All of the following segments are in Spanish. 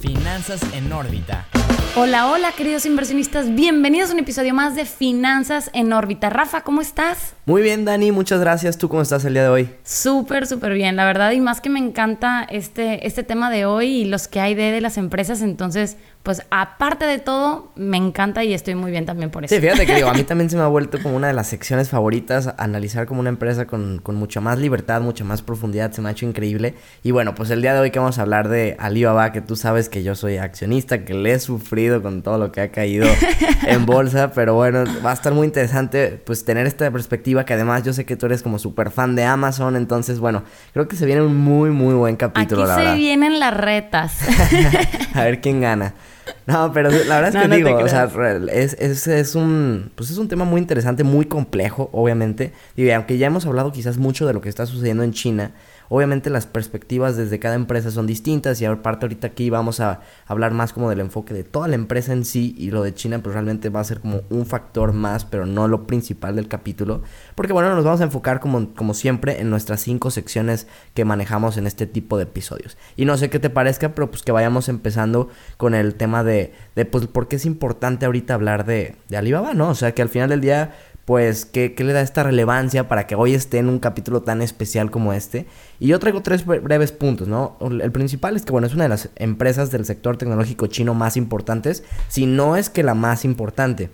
Finanzas en órbita. Hola, hola queridos inversionistas, bienvenidos a un episodio más de Finanzas en órbita. Rafa, ¿cómo estás? Muy bien, Dani, muchas gracias. ¿Tú cómo estás el día de hoy? Súper, súper bien, la verdad, y más que me encanta este, este tema de hoy y los que hay de, de las empresas, entonces pues aparte de todo, me encanta y estoy muy bien también por eso. Sí, fíjate que digo, a mí también se me ha vuelto como una de las secciones favoritas, analizar como una empresa con, con, mucha más libertad, mucha más profundidad, se me ha hecho increíble. Y bueno, pues el día de hoy que vamos a hablar de Alibaba, que tú sabes que yo soy accionista, que le he sufrido con todo lo que ha caído en bolsa, pero bueno, va a estar muy interesante pues tener esta perspectiva, que además yo sé que tú eres como súper fan de Amazon, entonces bueno, creo que se viene un muy, muy buen capítulo, Aquí se vienen las retas. a ver quién gana. No, pero la verdad es que digo, o sea, es, es, es, un, pues es un tema muy interesante, muy complejo, obviamente. Y aunque ya hemos hablado quizás mucho de lo que está sucediendo en China, Obviamente las perspectivas desde cada empresa son distintas y aparte ahorita aquí vamos a hablar más como del enfoque de toda la empresa en sí y lo de China pues realmente va a ser como un factor más pero no lo principal del capítulo porque bueno nos vamos a enfocar como, como siempre en nuestras cinco secciones que manejamos en este tipo de episodios y no sé qué te parezca pero pues que vayamos empezando con el tema de, de pues por qué es importante ahorita hablar de, de Alibaba, ¿no? O sea que al final del día pues, ¿qué, le da esta relevancia para que hoy esté en un capítulo tan especial como este? Y yo traigo tres breves puntos, ¿no? El principal es que, bueno, es una de las empresas del sector tecnológico chino más importantes, si no es que la más importante.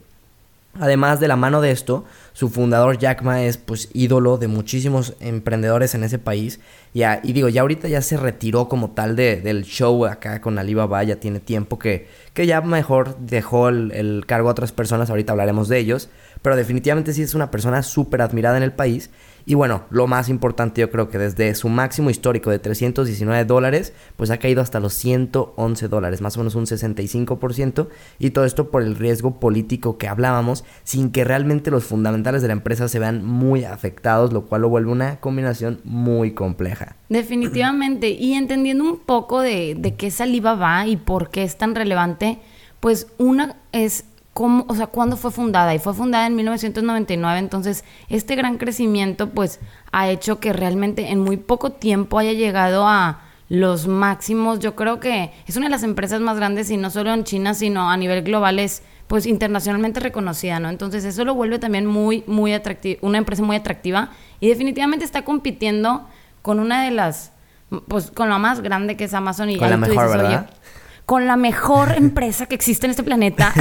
Además de la mano de esto, su fundador Jack Ma es pues ídolo de muchísimos emprendedores en ese país. Y digo, ya ahorita ya se retiró como tal de, del show acá con Alibaba, ya tiene tiempo que, que ya mejor dejó el, el cargo a otras personas, ahorita hablaremos de ellos pero definitivamente sí es una persona súper admirada en el país. Y bueno, lo más importante yo creo que desde su máximo histórico de 319 dólares, pues ha caído hasta los 111 dólares, más o menos un 65%, y todo esto por el riesgo político que hablábamos, sin que realmente los fundamentales de la empresa se vean muy afectados, lo cual lo vuelve una combinación muy compleja. Definitivamente, y entendiendo un poco de, de qué saliva va y por qué es tan relevante, pues una es cómo, o sea, cuándo fue fundada. Y fue fundada en 1999, entonces este gran crecimiento pues ha hecho que realmente en muy poco tiempo haya llegado a los máximos. Yo creo que es una de las empresas más grandes y no solo en China, sino a nivel global es pues internacionalmente reconocida, ¿no? Entonces eso lo vuelve también muy, muy atractiva, una empresa muy atractiva y definitivamente está compitiendo con una de las, pues con la más grande que es Amazon y con la mejor, ¿verdad? Con la mejor empresa que existe en este planeta.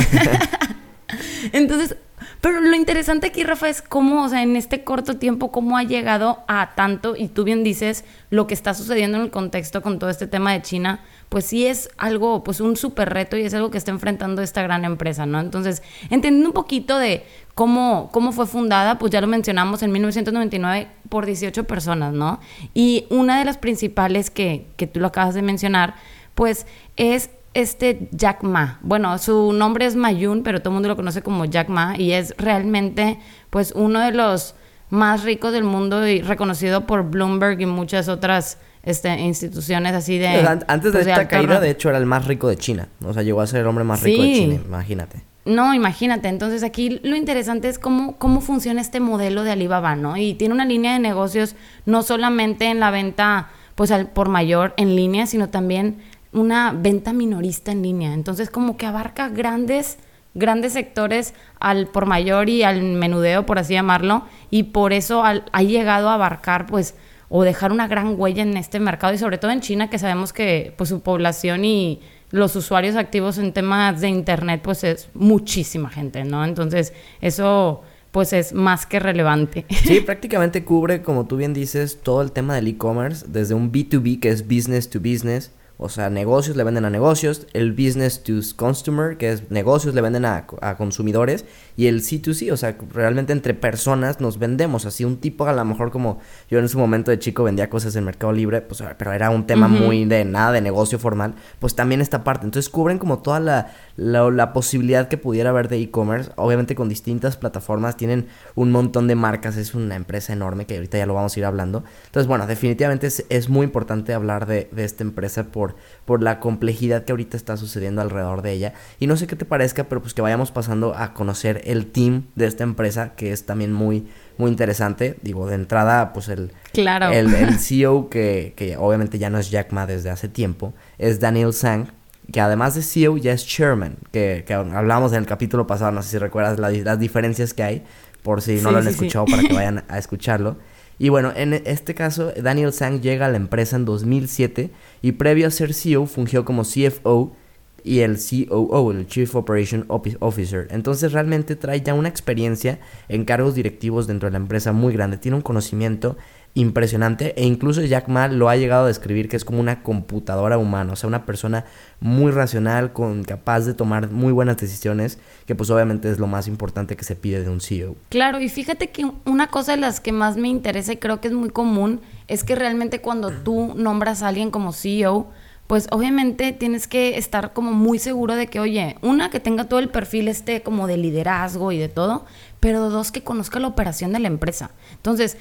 Entonces, pero lo interesante aquí, Rafa, es cómo, o sea, en este corto tiempo, cómo ha llegado a tanto, y tú bien dices, lo que está sucediendo en el contexto con todo este tema de China, pues sí es algo, pues un súper reto y es algo que está enfrentando esta gran empresa, ¿no? Entonces, entendiendo un poquito de cómo, cómo fue fundada, pues ya lo mencionamos en 1999 por 18 personas, ¿no? Y una de las principales que, que tú lo acabas de mencionar, pues es este Jack Ma. Bueno, su nombre es Mayun, pero todo el mundo lo conoce como Jack Ma y es realmente pues uno de los más ricos del mundo y reconocido por Bloomberg y muchas otras este, instituciones así de... antes de pues, esta caída, de hecho, era el más rico de China. O sea, llegó a ser el hombre más rico de China, imagínate. No, imagínate. Entonces aquí lo interesante es cómo, cómo funciona este modelo de Alibaba, ¿no? Y tiene una línea de negocios no solamente en la venta pues al por mayor en línea, sino también una venta minorista en línea. Entonces como que abarca grandes grandes sectores al por mayor y al menudeo, por así llamarlo, y por eso ha llegado a abarcar, pues, o dejar una gran huella en este mercado, y sobre todo en China, que sabemos que pues, su población y los usuarios activos en temas de Internet, pues es muchísima gente, ¿no? Entonces, eso pues es más que relevante. Sí, prácticamente cubre, como tú bien dices, todo el tema del e-commerce, desde un B2B, que es business to business, o sea, negocios le venden a negocios, el business to consumer, que es negocios le venden a, consumidores, y el C2C, o sea, realmente entre personas nos vendemos. Así un tipo, a lo mejor como yo en su momento de chico vendía cosas en Mercado Libre, pues, pero era un tema muy de nada de negocio formal, pues también esta parte. Entonces cubren como toda la, la, posibilidad que pudiera haber de e-commerce, obviamente con distintas plataformas, tienen un montón de marcas, es una empresa enorme que ahorita ya lo vamos a ir hablando. Entonces, bueno, definitivamente es, es muy importante hablar de, de esta empresa por por, la complejidad que ahorita está sucediendo alrededor de ella. Y no sé qué te parezca, pero pues que vayamos pasando a conocer el team de esta empresa, que es también muy, muy interesante. Digo, de entrada, pues el, el, CEO, que, que, obviamente ya no es Jack Ma desde hace tiempo, es Daniel Sang, que además de CEO ya es chairman, que, que hablábamos en el capítulo pasado, no sé si recuerdas las diferencias que hay, por si no lo han escuchado para que vayan a escucharlo. Y bueno, en este caso, Daniel Sang llega a la empresa en 2007 y previo a ser CEO fungió como CFO y el COO, el Chief Operation Officer. Entonces realmente trae ya una experiencia en cargos directivos dentro de la empresa muy grande. Tiene un conocimiento impresionante e incluso Jack Ma lo ha llegado a describir que es como una computadora humana, o sea, una persona muy racional, con capaz de tomar muy buenas decisiones, que pues obviamente es lo más importante que se pide de un CEO. Claro, y fíjate que una cosa de las que más me interesa y creo que es muy común es que realmente cuando tú nombras a alguien como CEO, pues obviamente tienes que estar como muy seguro de que, oye, una, que tenga todo el perfil este como de liderazgo y de todo, pero dos, que conozca la operación de la empresa. Entonces,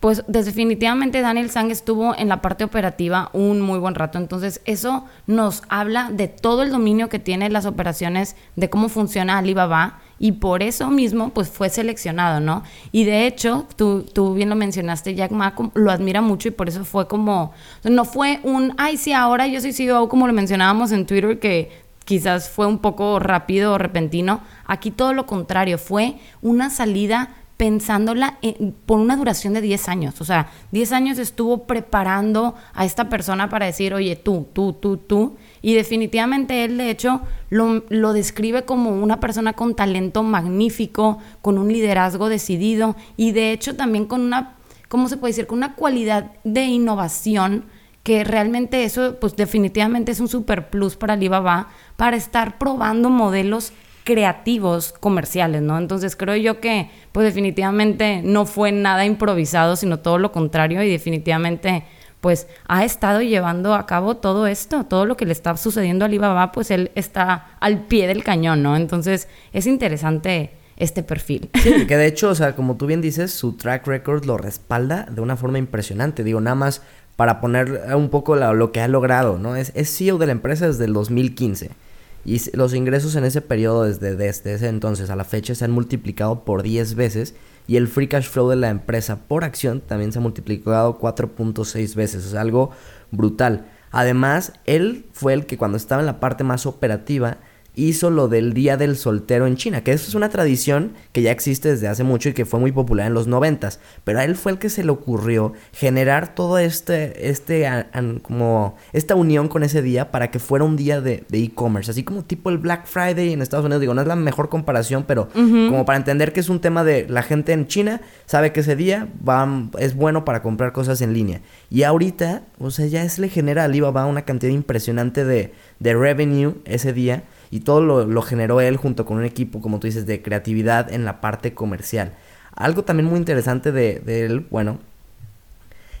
pues definitivamente Daniel Sang estuvo en la parte operativa un muy buen rato. Entonces, eso nos habla de todo el dominio que tiene las operaciones, de cómo funciona Alibaba y por eso mismo pues fue seleccionado, ¿no? Y de hecho, tú, tú bien lo mencionaste, Jack Ma lo admira mucho y por eso fue como, no fue un, ay, sí, ahora yo soy CEO, como lo mencionábamos en Twitter, que quizás fue un poco rápido o repentino. Aquí todo lo contrario, fue una salida pensándola por una duración de 10 años. O sea, 10 años estuvo preparando a esta persona para decir, oye, tú, tú, tú, tú. Y definitivamente él, de hecho, lo, lo describe como una persona con talento magnífico, con un liderazgo decidido y de hecho también con una, ¿cómo se puede decir? Con una cualidad de innovación que realmente eso, pues definitivamente es un super plus para Alibaba para estar probando modelos creativos comerciales, ¿no? Entonces creo yo que pues definitivamente no fue nada improvisado, sino todo lo contrario y definitivamente pues ha estado llevando a cabo todo esto, todo lo que le está sucediendo a Alibaba, pues él está al pie del cañón, ¿no? Entonces es interesante este perfil. Sí, que de hecho, o sea, como tú bien dices, su track record lo respalda de una forma impresionante. Digo, nada más para poner un poco lo que ha logrado, ¿no? Es, es CEO de la empresa desde el 2015. Y los ingresos en ese periodo, desde, desde ese entonces a la fecha, se han multiplicado por 10 veces. Y el free cash flow de la empresa por acción también se ha multiplicado 4.6 veces. Es algo brutal. Además, él fue el que cuando estaba en la parte más operativa hizo lo del Día del Soltero en China, que eso es una tradición que ya existe desde hace mucho y que fue muy popular en los noventas, pero a él fue el que se le ocurrió generar todo este, este, como, esta unión con ese día para que fuera un día de e-commerce, así como tipo el Black Friday en Estados Unidos, digo, no es la mejor comparación, pero como para entender que es un tema de la gente en China sabe que ese día va, es bueno para comprar cosas en línea, y ahorita, o sea, ya es le genera a Alibaba una cantidad impresionante de, de revenue ese día, y todo lo, generó él junto con un equipo, como tú dices, de creatividad en la parte comercial. Algo también muy interesante de, él, bueno,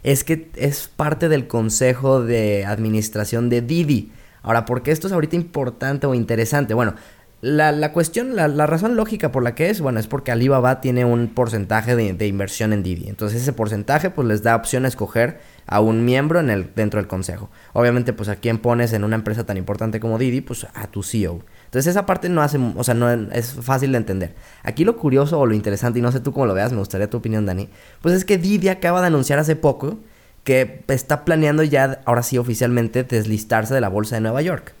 es que es parte del consejo de administración de Didi. Ahora, ¿por qué esto es ahorita importante o interesante? Bueno, la, cuestión, la, razón lógica por la que es, bueno, es porque Alibaba tiene un porcentaje de, de, inversión en Didi. Entonces ese porcentaje pues les da opción a escoger a un miembro en el, dentro del consejo. Obviamente, pues a quién pones en una empresa tan importante como Didi, pues a tu CEO. Entonces esa parte no hace, o sea, no es fácil de entender. Aquí lo curioso o lo interesante, y no sé tú cómo lo veas, me gustaría tu opinión, Dani, pues es que Didi acaba de anunciar hace poco que está planeando ya, ahora sí oficialmente, deslistarse de la bolsa de Nueva York.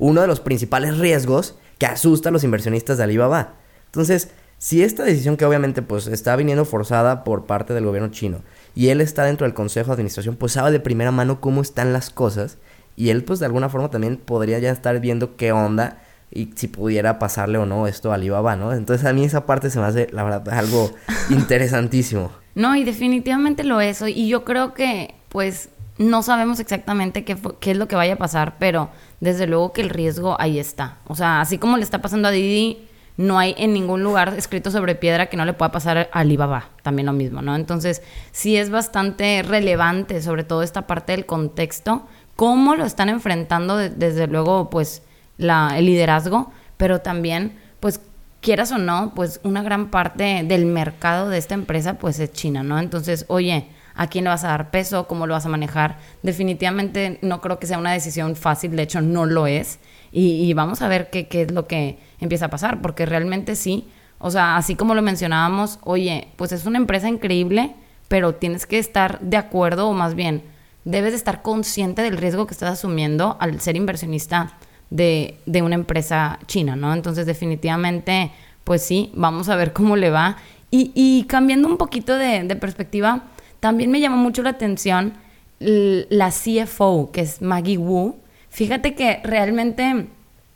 Uno de los principales riesgos que asusta a los inversionistas de Alibaba. Entonces, si esta decisión que obviamente pues está viniendo forzada por parte del gobierno chino y él está dentro del consejo de administración, pues sabe de primera mano cómo están las cosas y él pues de alguna forma también podría ya estar viendo qué onda y si pudiera pasarle o no esto a Alibaba, ¿no? Entonces a mí esa parte se me hace, la verdad, algo interesantísimo. No, y definitivamente lo es. Y yo creo que, pues, no sabemos exactamente qué, qué es lo que vaya a pasar, pero desde luego que el riesgo ahí está. O sea, así como le está pasando a Didi, no hay en ningún lugar escrito sobre piedra que no le pueda pasar a Alibaba, también lo mismo, ¿no? Entonces, sí es bastante relevante, sobre todo esta parte del contexto, cómo lo están enfrentando, desde luego, pues, la, el liderazgo, pero también, pues, quieras o no, pues, una gran parte del mercado de esta empresa, pues, es China, ¿no? Entonces, oye, ¿a quién le vas a dar peso? ¿Cómo lo vas a manejar? Definitivamente no creo que sea una decisión fácil, de hecho, no lo es. Y, vamos a ver qué, es lo que empieza a pasar, porque realmente sí, o sea, así como lo mencionábamos, oye, pues es una empresa increíble, pero tienes que estar de acuerdo, o más bien, debes de estar consciente del riesgo que estás asumiendo al ser inversionista de, una empresa china, ¿no? Entonces definitivamente, pues sí, vamos a ver cómo le va. Y, cambiando un poquito de perspectiva, también me llamó mucho la atención la CFO, que es Maggie Wu. Fíjate que realmente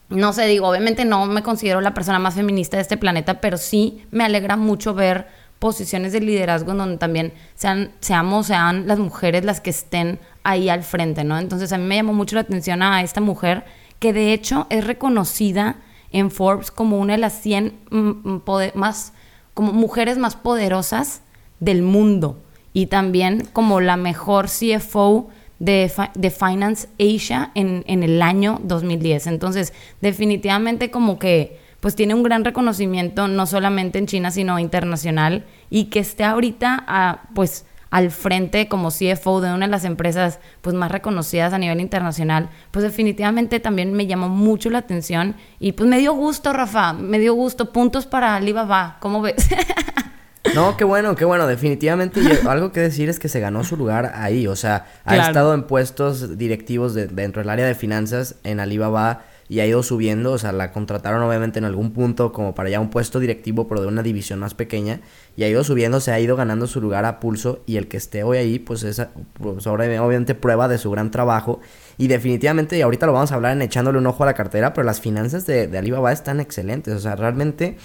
no sé, digo, obviamente no me considero la persona más feminista de este planeta, pero sí me alegra mucho ver posiciones de liderazgo en donde también sean, seamos, sean las mujeres las que estén ahí al frente, ¿no? Entonces a mí me llamó mucho la atención a esta mujer que de hecho es reconocida en Forbes como una de las 100 mm, mm, más, como mujeres más poderosas del mundo y también como la mejor CFO de, de Finance Asia en, en, el año 2010. Entonces, definitivamente como que pues tiene un gran reconocimiento no solamente en China, sino internacional y que esté ahorita a, pues al frente como CFO de una de las empresas pues más reconocidas a nivel internacional, pues definitivamente también me llamó mucho la atención y pues me dio gusto, Rafa, me dio gusto, puntos para Alibaba, ¿cómo ves? No, qué bueno, qué bueno. Definitivamente algo que decir es que se ganó su lugar ahí. O sea, ha estado en puestos directivos dentro del área de finanzas en Alibaba y ha ido subiendo. O sea, la contrataron obviamente en algún punto como para ya un puesto directivo, pero de una división más pequeña. Y ha ido subiendo, se ha ido ganando su lugar a pulso. Y el que esté hoy ahí, pues es pues, obviamente prueba de su gran trabajo. Y definitivamente, y ahorita lo vamos a hablar en echándole un ojo a la cartera, pero las finanzas de, de Alibaba están excelentes. O sea, realmente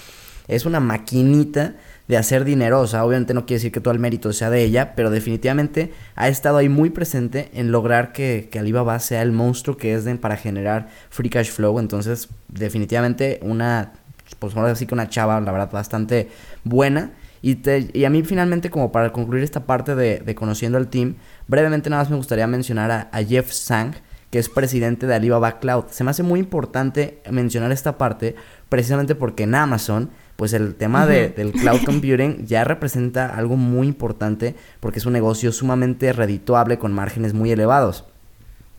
es una maquinita de hacer dinero. O sea, obviamente no quiere decir que todo el mérito sea de ella, pero definitivamente ha estado ahí muy presente en lograr que, que Alibaba sea el monstruo que es de, para generar free cash flow. Entonces, definitivamente una, pues ahora que una chava, la verdad, bastante buena. Y, y a mí finalmente, como para concluir esta parte de, conociendo al team, brevemente nada más me gustaría mencionar a, a Jeff Sang, que es presidente de Alibaba Cloud. Se me hace muy importante mencionar esta parte precisamente porque en Amazon pues el tema de, del cloud computing ya representa algo muy importante porque es un negocio sumamente redituable con márgenes muy elevados.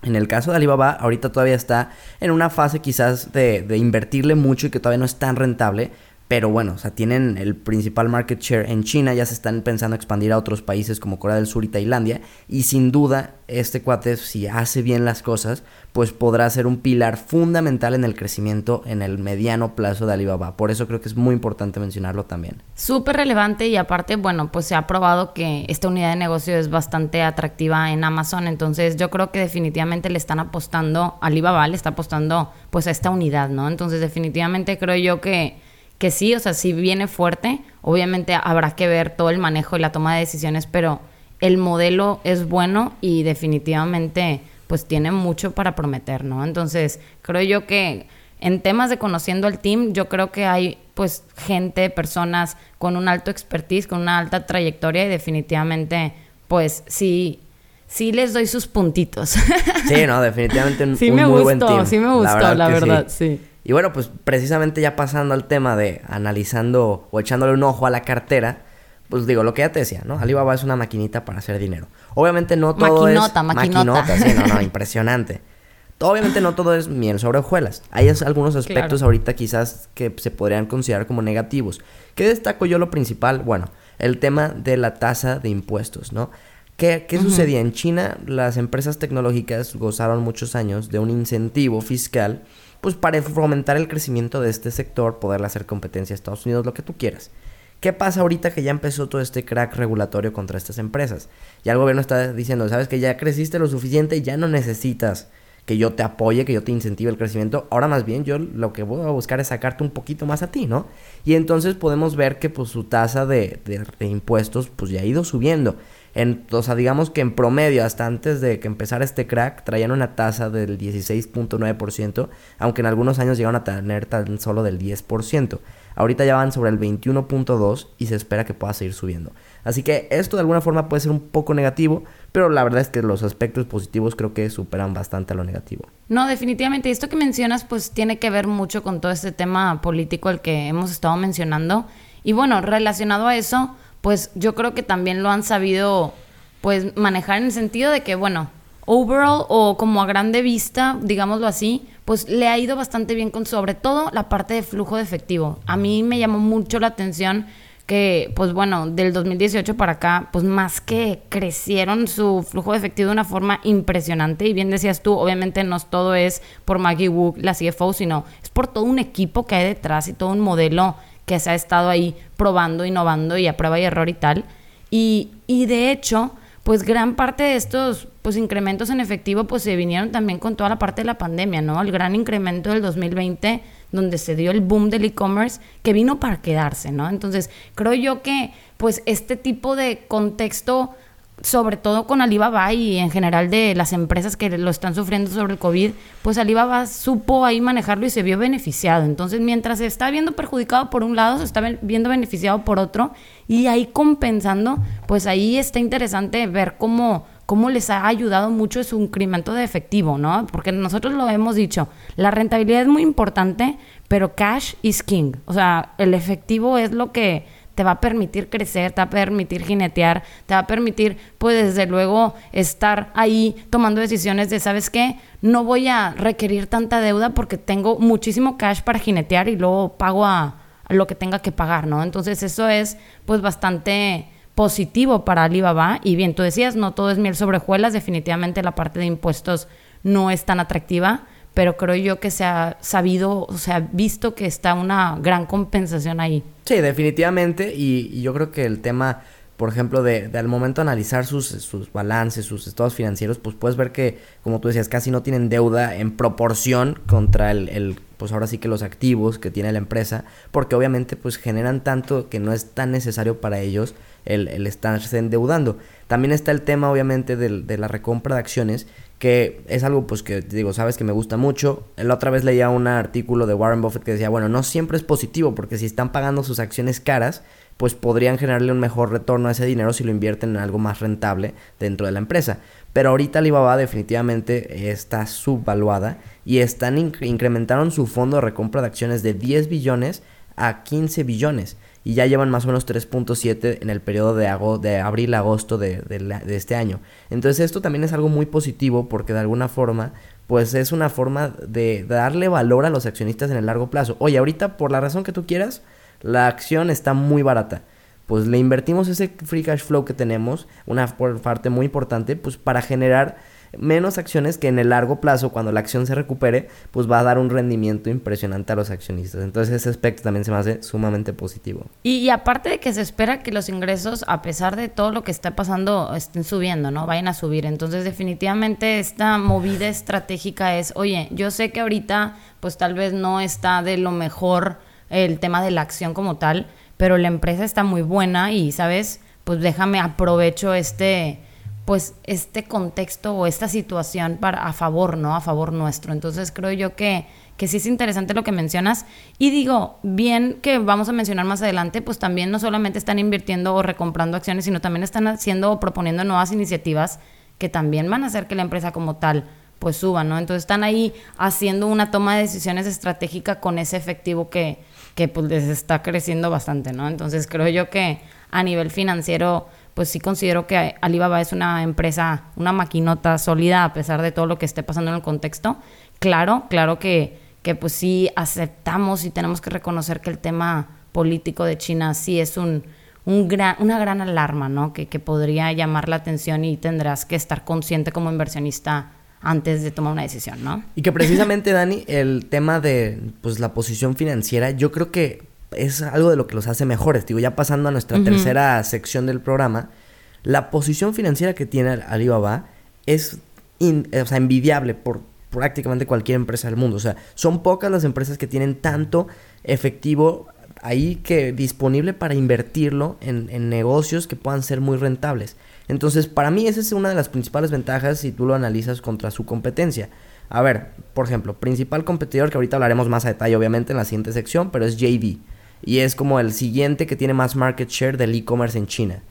En el caso de Alibaba, ahorita todavía está en una fase quizás de, de invertirle mucho y que todavía no es tan rentable, pero bueno, o sea, tienen el principal market share en China, ya se están pensando expandir a otros países como Corea del Sur y Tailandia. Y sin duda, este cuate, si hace bien las cosas, pues podrá ser un pilar fundamental en el crecimiento en el mediano plazo de Alibaba. Por eso creo que es muy importante mencionarlo también. Súper relevante y aparte, bueno, pues se ha probado que esta unidad de negocio es bastante atractiva en Amazon. Entonces yo creo que definitivamente le están apostando, Alibaba le está apostando pues a esta unidad, ¿no? Entonces definitivamente creo yo que que sí, o sea, si viene fuerte, obviamente habrá que ver todo el manejo y la toma de decisiones, pero el modelo es bueno y definitivamente pues tiene mucho para prometer, ¿no? Entonces, creo yo que en temas de conociendo al team, yo creo que hay pues gente, personas con un alto expertise, con una alta trayectoria y definitivamente pues sí sí les doy sus puntitos. Sí, no, definitivamente un, sí me muy gustó, buen team. Sí me gustó, la verdad, sí. Y bueno, pues precisamente ya pasando al tema de analizando o echándole un ojo a la cartera, pues digo, lo que ya te decía, ¿no? Alibaba es una maquinita para hacer dinero. Obviamente no todo maquinota, es... Maquinota, maquinota. sí, no, no, impresionante. Obviamente no todo es miel sobre hojuelas. Hay algunos aspectos ahorita quizás que se podrían considerar como negativos. ¿Qué destaco yo lo principal? Bueno, el tema de la tasa de impuestos, ¿no? ¿Qué, qué sucedía? En China las empresas tecnológicas gozaron muchos años de un incentivo fiscal pues para fomentar el crecimiento de este sector, poderle hacer competencia a Estados Unidos, lo que tú quieras. ¿Qué pasa ahorita que ya empezó todo este crack regulatorio contra estas empresas? Ya el gobierno está diciendo, sabes que ya creciste lo suficiente ya no necesitas que yo te apoye, que yo te incentive el crecimiento. Ahora más bien yo lo que voy a buscar es sacarte un poquito más a ti, ¿no? Y entonces podemos ver que pues su tasa de, de impuestos pues ya ha ido subiendo. En, o sea, digamos que en promedio, hasta antes de que empezara este crack, traían una tasa del 16.9%, aunque en algunos años llegaron a tener tan solo del 10%. Ahorita ya van sobre el 21.2% y se espera que pueda seguir subiendo. Así que esto de alguna forma puede ser un poco negativo, pero la verdad es que los aspectos positivos creo que superan bastante a lo negativo. No, definitivamente. Esto que mencionas pues tiene que ver mucho con todo este tema político al que hemos estado mencionando. Y bueno, relacionado a eso, pues yo creo que también lo han sabido pues manejar en el sentido de que, bueno, overall o como a grande vista, digámoslo así, pues le ha ido bastante bien con sobre todo la parte de flujo de efectivo. A mí me llamó mucho la atención que, pues bueno, del 2018 para acá, pues más que crecieron su flujo de efectivo de una forma impresionante. Y bien decías tú, obviamente no todo es por Maggie Wu, la CFO, sino es por todo un equipo que hay detrás y todo un modelo que se ha estado ahí probando, innovando y a prueba y error y tal. Y, y de hecho, pues gran parte de estos pues incrementos en efectivo pues se vinieron también con toda la parte de la pandemia, ¿no? El gran incremento del 2020 donde se dio el boom del e-commerce que vino para quedarse, ¿no? Entonces, creo yo que pues este tipo de contexto sobre todo con Alibaba y en general de las empresas que lo están sufriendo sobre el COVID, pues Alibaba supo ahí manejarlo y se vio beneficiado. Entonces, mientras se está viendo perjudicado por un lado, se está viendo beneficiado por otro y ahí compensando, pues ahí está interesante ver cómo cómo les ha ayudado mucho su incremento de efectivo, ¿no? Porque nosotros lo hemos dicho, la rentabilidad es muy importante, pero cash is king. O sea, el efectivo es lo que te va a permitir crecer, te va a permitir jinetear, te va a permitir, pues desde luego, estar ahí tomando decisiones de, ¿sabes qué? No voy a requerir tanta deuda porque tengo muchísimo cash para jinetear y luego pago a, lo que tenga que pagar, ¿no? Entonces eso es, pues, bastante positivo para Alibaba. Y bien, tú decías, no todo es miel sobre hojuelas, definitivamente la parte de impuestos no es tan atractiva, pero creo yo que se ha sabido, o sea, visto que está una gran compensación ahí. Sí, definitivamente, y, yo creo que el tema, por ejemplo, de, al momento analizar sus, sus balances, sus estados financieros, pues puedes ver que, como tú decías, casi no tienen deuda en proporción contra el, el pues ahora sí que los activos que tiene la empresa, porque obviamente pues generan tanto que no es tan necesario para ellos el, el estarse endeudando. También está el tema obviamente de, de la recompra de acciones, que es algo pues que digo, sabes que me gusta mucho. La otra vez leía un artículo de Warren Buffett que decía, bueno, no siempre es positivo porque si están pagando sus acciones caras, pues podrían generarle un mejor retorno a ese dinero si lo invierten en algo más rentable dentro de la empresa. Pero ahorita Alibaba definitivamente está subvaluada y están incrementaron su fondo de recompra de acciones de 10 billones a 15 billones y ya llevan más o menos 3.7 en el periodo de, de abril a agosto de, de, este año. Entonces esto también es algo muy positivo porque de alguna forma pues es una forma de darle valor a los accionistas en el largo plazo. Oye, ahorita por la razón que tú quieras, la acción está muy barata. Pues le invertimos ese free cash flow que tenemos, una parte muy importante, pues para generar menos acciones que en el largo plazo, cuando la acción se recupere, pues va a dar un rendimiento impresionante a los accionistas. Entonces ese aspecto también se me hace sumamente positivo. Y, aparte de que se espera que los ingresos, a pesar de todo lo que está pasando, estén subiendo, ¿no? Vayan a subir. Entonces definitivamente esta movida estratégica es, oye, yo sé que ahorita pues tal vez no está de lo mejor el tema de la acción como tal, pero la empresa está muy buena y, ¿sabes? Pues déjame aprovecho este pues este contexto o esta situación para a favor, ¿no? A favor nuestro. Entonces creo yo que, que sí es interesante lo que mencionas. Y digo, bien que vamos a mencionar más adelante, pues también no solamente están invirtiendo o recomprando acciones, sino también están haciendo o proponiendo nuevas iniciativas que también van a hacer que la empresa como tal pues suba, ¿no? Entonces están ahí haciendo una toma de decisiones estratégica con ese efectivo que, que pues les está creciendo bastante, ¿no? Entonces creo yo que a nivel financiero pues sí considero que Alibaba es una empresa, una maquinota sólida a pesar de todo lo que esté pasando en el contexto. Claro, claro que, que pues sí aceptamos y tenemos que reconocer que el tema político de China sí es un, un gran, una gran alarma, ¿no? Que, que podría llamar la atención y tendrás que estar consciente como inversionista antes de tomar una decisión, ¿no? Y que precisamente, Dani, el tema de pues la posición financiera, yo creo que es algo de lo que los hace mejores. Digo, ya pasando a nuestra tercera sección del programa, la posición financiera que tiene Alibaba es envidiable por prácticamente cualquier empresa del mundo. O sea, son pocas las empresas que tienen tanto efectivo ahí que disponible para invertirlo en, en negocios que puedan ser muy rentables. Entonces, para mí esa es una de las principales ventajas si tú lo analizas contra su competencia. A ver, por ejemplo, principal competidor que ahorita hablaremos más a detalle obviamente en la siguiente sección, pero es JD y es como el siguiente que tiene más market share del e-commerce en China.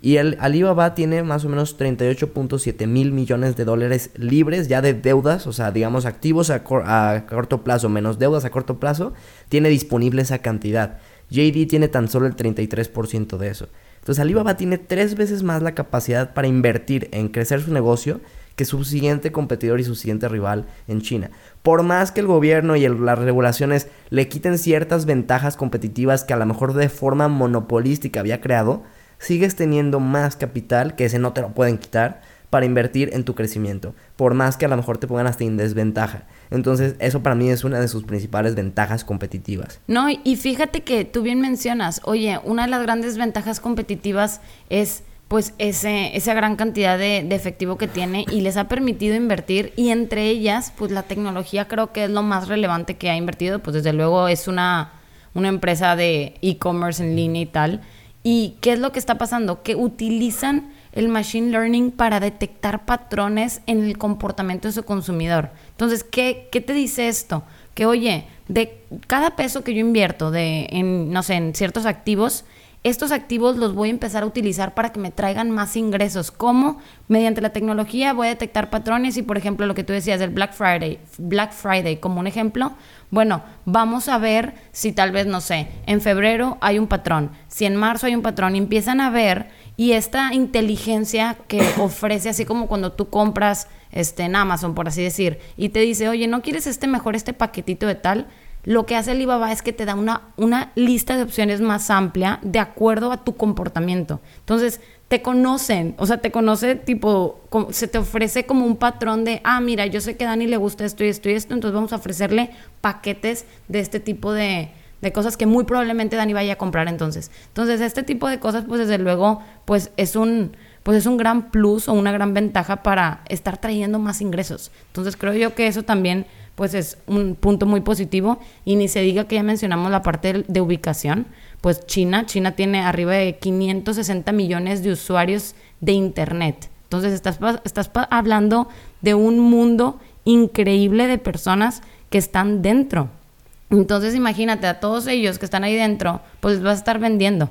Y el Alibaba tiene más o menos 38.7 mil millones de dólares libres ya de deudas, o sea, digamos activos a, corto plazo menos deudas a corto plazo, tiene disponible esa cantidad. JD tiene tan solo el 33% de eso. Entonces Alibaba tiene tres veces más la capacidad para invertir en crecer su negocio que su siguiente competidor y su siguiente rival en China. Por más que el gobierno y las regulaciones le quiten ciertas ventajas competitivas que a lo mejor de forma monopolística había creado, sigues teniendo más capital, que ese no te lo pueden quitar, para invertir en tu crecimiento, por más que a lo mejor te pongan hasta en desventaja. Entonces, eso para mí es una de sus principales ventajas competitivas. No, y fíjate que tú bien mencionas, oye, una de las grandes ventajas competitivas es pues ese, esa gran cantidad de, efectivo que tiene y les ha permitido invertir. Y entre ellas pues la tecnología creo que es lo más relevante que ha invertido. Pues desde luego es una, una empresa de e-commerce en línea y tal. Y qué es lo que está pasando que utilizan el machine learning para detectar patrones en el comportamiento de su consumidor. Entonces qué, qué te dice esto que oye de cada peso que yo invierto de no sé en ciertos activos estos activos los voy a empezar a utilizar para que me traigan más ingresos. ¿Cómo? Mediante la tecnología voy a detectar patrones y, por ejemplo, lo que tú decías del Black Friday, Black Friday como un ejemplo, bueno, vamos a ver si tal vez, no sé, en febrero hay un patrón, si en marzo hay un patrón, empiezan a ver y esta inteligencia que ofrece, así como cuando tú compras este, en Amazon, por así decir, y te dice, oye, ¿no quieres este mejor, este paquetito de tal? Lo que hace Alibaba es que te da una, una lista de opciones más amplia de acuerdo a tu comportamiento. Entonces, te conocen, o sea, te conoce tipo, se te ofrece como un patrón de, ah, mira, yo sé que a Dani le gusta esto y esto y esto, entonces vamos a ofrecerle paquetes de este tipo de, de cosas que muy probablemente Dani vaya a comprar entonces. Entonces, este tipo de cosas, pues desde luego, pues es un, pues es un gran plus o una gran ventaja para estar trayendo más ingresos. Entonces, creo yo que eso también pues es un punto muy positivo y ni se diga que ya mencionamos la parte de, ubicación, pues China, China tiene arriba de 560 millones de usuarios de internet. Entonces estás, estás hablando de un mundo increíble de personas que están dentro. Entonces imagínate a todos ellos que están ahí dentro, pues vas a estar vendiendo.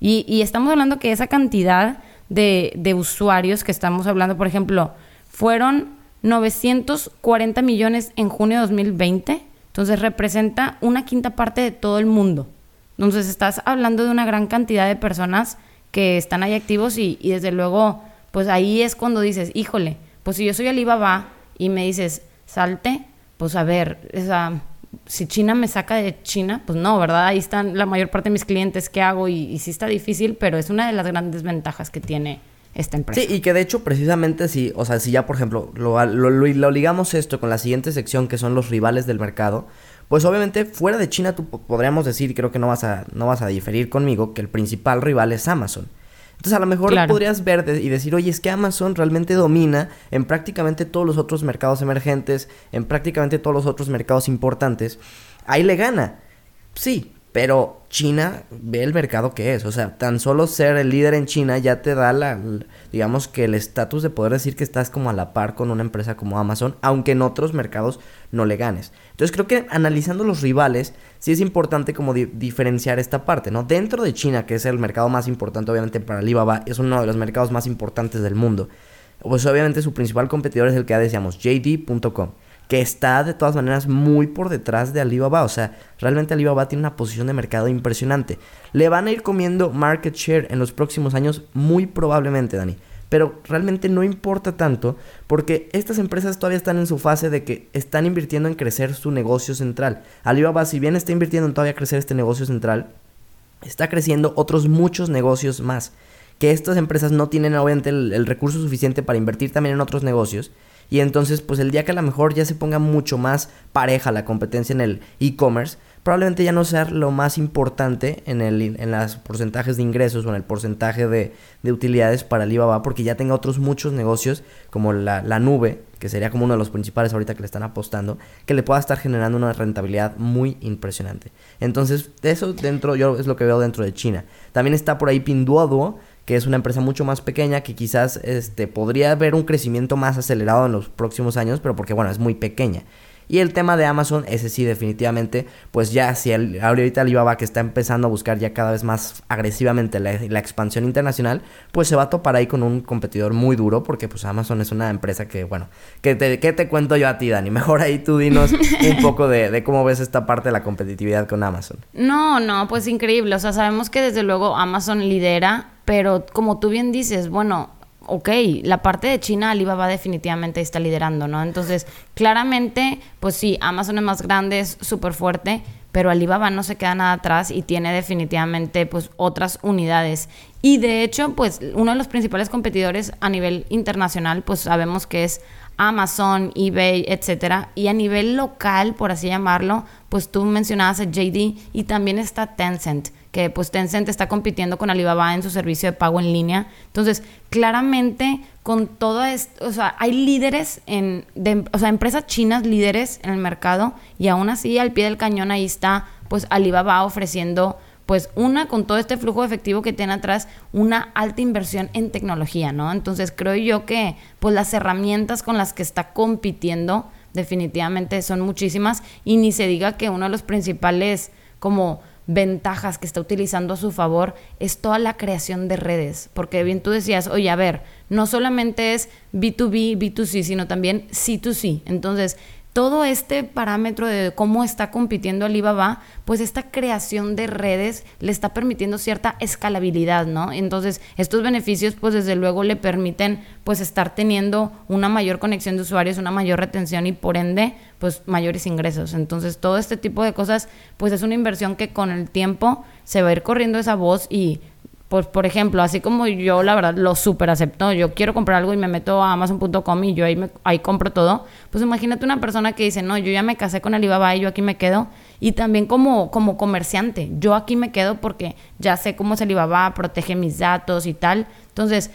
Y, y estamos hablando que esa cantidad de, de usuarios que estamos hablando, por ejemplo, fueron 940 millones en junio de 2020. Entonces representa una quinta parte de todo el mundo. Entonces estás hablando de una gran cantidad de personas que están ahí activos y, desde luego, pues ahí es cuando dices, híjole, pues si yo soy Alibaba y me dices, salte, pues a ver, esa, si China me saca de China, pues no, ¿verdad? Ahí están la mayor parte de mis clientes que hago y, sí está difícil, pero es una de las grandes ventajas que tiene esta empresa. Sí, y que de hecho precisamente si, o sea, si ya por ejemplo lo, lo, ligamos esto con la siguiente sección que son los rivales del mercado, pues obviamente fuera de China tú podríamos decir, creo que no vas a, no vas a diferir conmigo, que el principal rival es Amazon. Entonces a lo mejor podrías ver y decir, oye, es que Amazon realmente domina en prácticamente todos los otros mercados emergentes, en prácticamente todos los otros mercados importantes. Ahí le gana. Sí, pero China ve el mercado que es. O sea, tan solo ser el líder en China ya te da la, digamos que el estatus de poder decir que estás como a la par con una empresa como Amazon, aunque en otros mercados no le ganes. Entonces creo que analizando los rivales, sí es importante como diferenciar esta parte, ¿no? Dentro de China, que es el mercado más importante obviamente para Alibaba, es uno de los mercados más importantes del mundo. Pues obviamente su principal competidor es el que ya decíamos, JD.com que está de todas maneras muy por detrás de Alibaba. O sea, realmente Alibaba tiene una posición de mercado impresionante. Le van a ir comiendo market share en los próximos años, muy probablemente, Dani. Pero realmente no importa tanto porque estas empresas todavía están en su fase de que están invirtiendo en crecer su negocio central. Alibaba, si bien está invirtiendo en todavía crecer este negocio central, está creciendo otros muchos negocios más. Que estas empresas no tienen obviamente el recurso suficiente para invertir también en otros negocios y entonces, pues el día que a lo mejor ya se ponga mucho más pareja la competencia en el e-commerce, probablemente ya no sea lo más importante en, el, en los porcentajes de ingresos o en el porcentaje de, de utilidades para Alibaba, porque ya tenga otros muchos negocios como la, la, nube, que sería como uno de los principales ahorita que le están apostando, que le pueda estar generando una rentabilidad muy impresionante. Entonces, eso dentro, yo es lo que veo dentro de China. También está por ahí Pinduoduo, que es una empresa mucho más pequeña que quizás este, podría haber un crecimiento más acelerado en los próximos años, pero porque bueno, es muy pequeña. Y el tema de Amazon, ese sí, definitivamente, pues ya si el, ahorita Alibaba que está empezando a buscar ya cada vez más agresivamente la, expansión internacional, pues se va a topar ahí con un competidor muy duro, porque pues Amazon es una empresa que, bueno, ¿qué te, qué te cuento yo a ti, Dani? Mejor ahí tú dinos un poco de, de cómo ves esta parte de la competitividad con Amazon. No, no, pues increíble. O sea, sabemos que desde luego Amazon lidera pero como tú bien dices, bueno, ok, la parte de China, Alibaba definitivamente está liderando, ¿no? Entonces, claramente, pues sí, Amazon es más grande, es súper fuerte, pero Alibaba no se queda nada atrás y tiene definitivamente pues otras unidades. Y de hecho, pues uno de los principales competidores a nivel internacional, pues sabemos que es Amazon, eBay, etcétera. Y a nivel local, por así llamarlo, pues tú mencionabas a JD y también está Tencent, que pues Tencent está compitiendo con Alibaba en su servicio de pago en línea. Entonces, claramente con todo esto, o sea, hay líderes en, o sea, empresas chinas líderes en el mercado y aún así al pie del cañón ahí está pues Alibaba ofreciendo pues una, con todo este flujo efectivo que tiene atrás, una alta inversión en tecnología, ¿no? Entonces creo yo que pues las herramientas con las que está compitiendo definitivamente son muchísimas y ni se diga que uno de los principales como ventajas que está utilizando a su favor es toda la creación de redes, porque bien tú decías, oye, a ver, no solamente es B2B, B2C, sino también C2C. Entonces, todo este parámetro de cómo está compitiendo Alibaba, pues esta creación de redes le está permitiendo cierta escalabilidad, ¿no? Entonces, estos beneficios, pues desde luego le permiten, pues estar teniendo una mayor conexión de usuarios, una mayor retención y por ende, pues mayores ingresos. Entonces, todo este tipo de cosas, pues es una inversión que con el tiempo se va a ir corriendo esa voz y pues por ejemplo, así como yo la verdad lo super acepto, yo quiero comprar algo y me meto a amazon.com y yo ahí, ahí compro todo, pues imagínate una persona que dice, no, yo ya me casé con Alibaba y yo aquí me quedo. Y también como, como comerciante, yo aquí me quedo porque ya sé cómo es Alibaba, protege mis datos y tal. Entonces,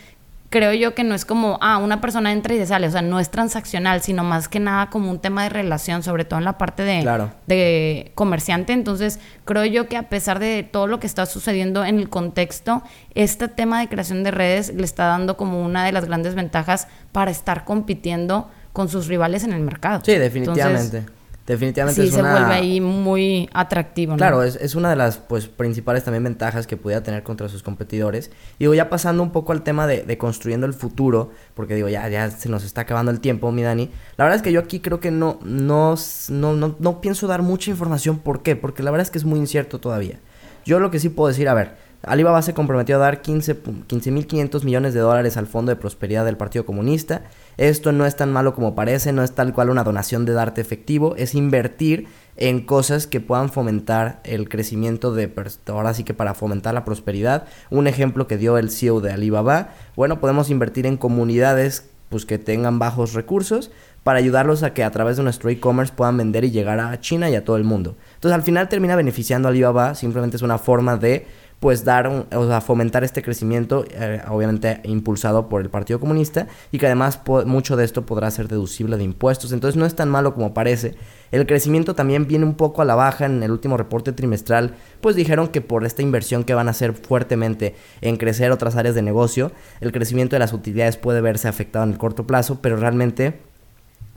creo yo que no es como, ah, una persona entra y se sale, o sea, no es transaccional, sino más que nada como un tema de relación, sobre todo en la parte de, de comerciante. Entonces, creo yo que a pesar de todo lo que está sucediendo en el contexto, este tema de creación de redes le está dando como una de las grandes ventajas para estar compitiendo con sus rivales en el mercado. Sí, definitivamente. Definitivamente sí, se vuelve ahí muy atractivo. ¿no? Claro, es, es, una de las pues principales también ventajas que pudiera tener contra sus competidores. Y digo, ya pasando un poco al tema de, de, construyendo el futuro, porque digo, ya, ya se nos está acabando el tiempo, mi Dani. La verdad es que yo aquí creo que no, no, no, no, no pienso dar mucha información. ¿Por qué? Porque la verdad es que es muy incierto todavía. Yo lo que sí puedo decir, a ver, Alibaba se comprometió a dar 15.500 15, millones de dólares al Fondo de Prosperidad del Partido Comunista. Esto no es tan malo como parece, no es tal cual una donación de darte efectivo, es invertir en cosas que puedan fomentar el crecimiento de, ahora sí que para fomentar la prosperidad. Un ejemplo que dio el CEO de Alibaba, bueno, podemos invertir en comunidades pues que tengan bajos recursos para ayudarlos a que a través de nuestro e-commerce puedan vender y llegar a China y a todo el mundo. Entonces al final termina beneficiando a Alibaba, simplemente es una forma de pues dar, o sea, fomentar este crecimiento, eh, obviamente impulsado por el Partido Comunista, y que además mucho de esto podrá ser deducible de impuestos. Entonces no es tan malo como parece. El crecimiento también viene un poco a la baja en el último reporte trimestral, pues dijeron que por esta inversión que van a hacer fuertemente en crecer otras áreas de negocio, el crecimiento de las utilidades puede verse afectado en el corto plazo, pero realmente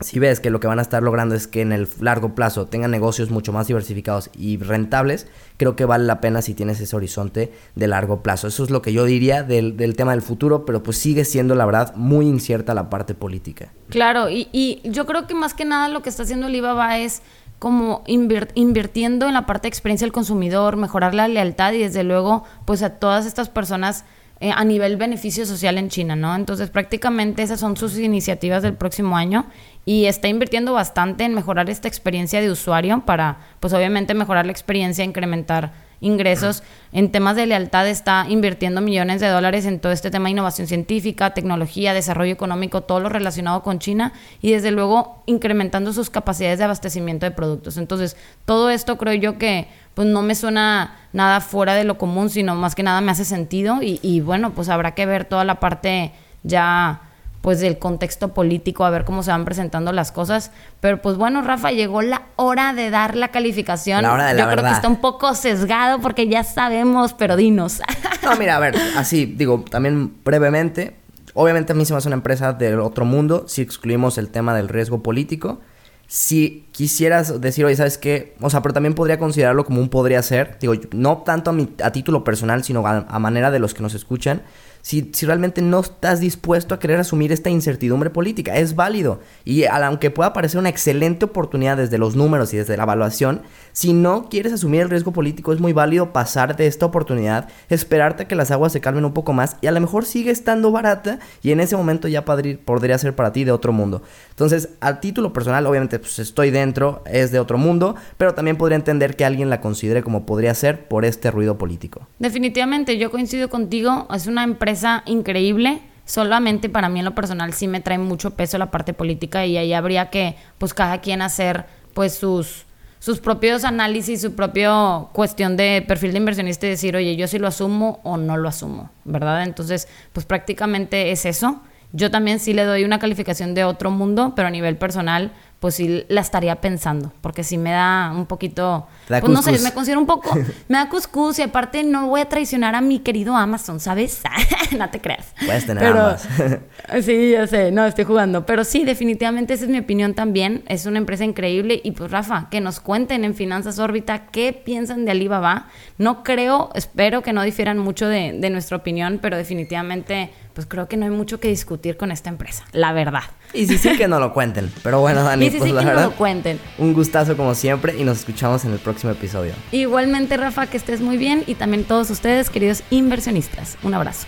si ves que lo que van a estar logrando es que en el largo plazo tengan negocios mucho más diversificados y rentables, creo que vale la pena si tienes ese horizonte de largo plazo. Eso es lo que yo diría del, tema del futuro, pero pues sigue siendo la verdad muy incierta la parte política. Claro, y, y yo creo que más que nada lo que está haciendo Alibaba es como invirtiendo en la parte de experiencia del consumidor, mejorar la lealtad y desde luego pues a todas estas personas eh, a nivel beneficio social en China, ¿no? Entonces prácticamente esas son sus iniciativas del próximo año y está invirtiendo bastante en mejorar esta experiencia de usuario para, pues obviamente mejorar la experiencia, incrementar ingresos. En temas de lealtad está invirtiendo millones de dólares en todo este tema de innovación científica, tecnología, desarrollo económico, todo lo relacionado con China y desde luego incrementando sus capacidades de abastecimiento de productos. Entonces, todo esto creo yo que pues no me suena nada fuera de lo común, sino más que nada me hace sentido y, y bueno, pues habrá que ver toda la parte ya pues del contexto político, a ver cómo se van presentando las cosas. Pero pues bueno, Rafa, llegó la hora de dar la calificación. La hora de la Yo creo que está un poco sesgado porque ya sabemos, pero dinos. No, mira, a ver, así digo, también brevemente. Obviamente a mí se me hace una empresa del otro mundo si excluimos el tema del riesgo político si quisieras decir, oye, ¿sabes qué? O sea, pero también podría considerarlo como un podría ser. Digo, no tanto a, mi, a título personal, sino a, manera de los que nos escuchan. Si, si realmente no estás dispuesto a querer asumir esta incertidumbre política. Es válido. Y aunque pueda parecer una excelente oportunidad desde los números y desde la evaluación, si no quieres asumir el riesgo político, es muy válido pasar de esta oportunidad, esperarte a que las aguas se calmen un poco más y a lo mejor sigue estando barata y en ese momento ya podría ser para ti de otro mundo. Entonces, a título personal, obviamente, pues estoy dentro, es de otro mundo, pero también podría entender que alguien la considere como podría ser por este ruido político. Definitivamente, yo coincido contigo, es una empresa increíble. Solamente para mí en lo personal sí me trae mucho peso la parte política y ahí habría que pues cada quien hacer pues sus sus propios análisis, su propia cuestión de perfil de inversionista y decir, oye, yo sí lo asumo o no lo asumo, ¿verdad? Entonces, pues prácticamente es eso. Yo también sí le doy una calificación de otro mundo, pero a nivel personal, pues sí la estaría pensando, porque sí me da un poquito, pues no sé, me considero un poco, me da cuscús y aparte no voy a traicionar a mi querido Amazon, ¿sabes? no te creas. Puedes tener ambas. sí, ya sé, no, estoy jugando, pero sí, definitivamente esa es mi opinión también, es una empresa increíble y pues Rafa, que nos cuenten en Finanzas Órbita qué piensan de Alibaba. No creo, espero que no difieran mucho de, de nuestra opinión, pero definitivamente pues creo que no hay mucho que discutir con esta empresa, la verdad. Y sí, sí que no lo cuenten. Pero bueno, Dani, y sí, pues sí que no lo cuenten. Un gustazo como siempre y nos escuchamos en el próximo episodio. Igualmente, Rafa, que estés muy bien y también todos ustedes, queridos inversionistas. Un abrazo.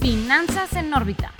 Finanzas en órbita.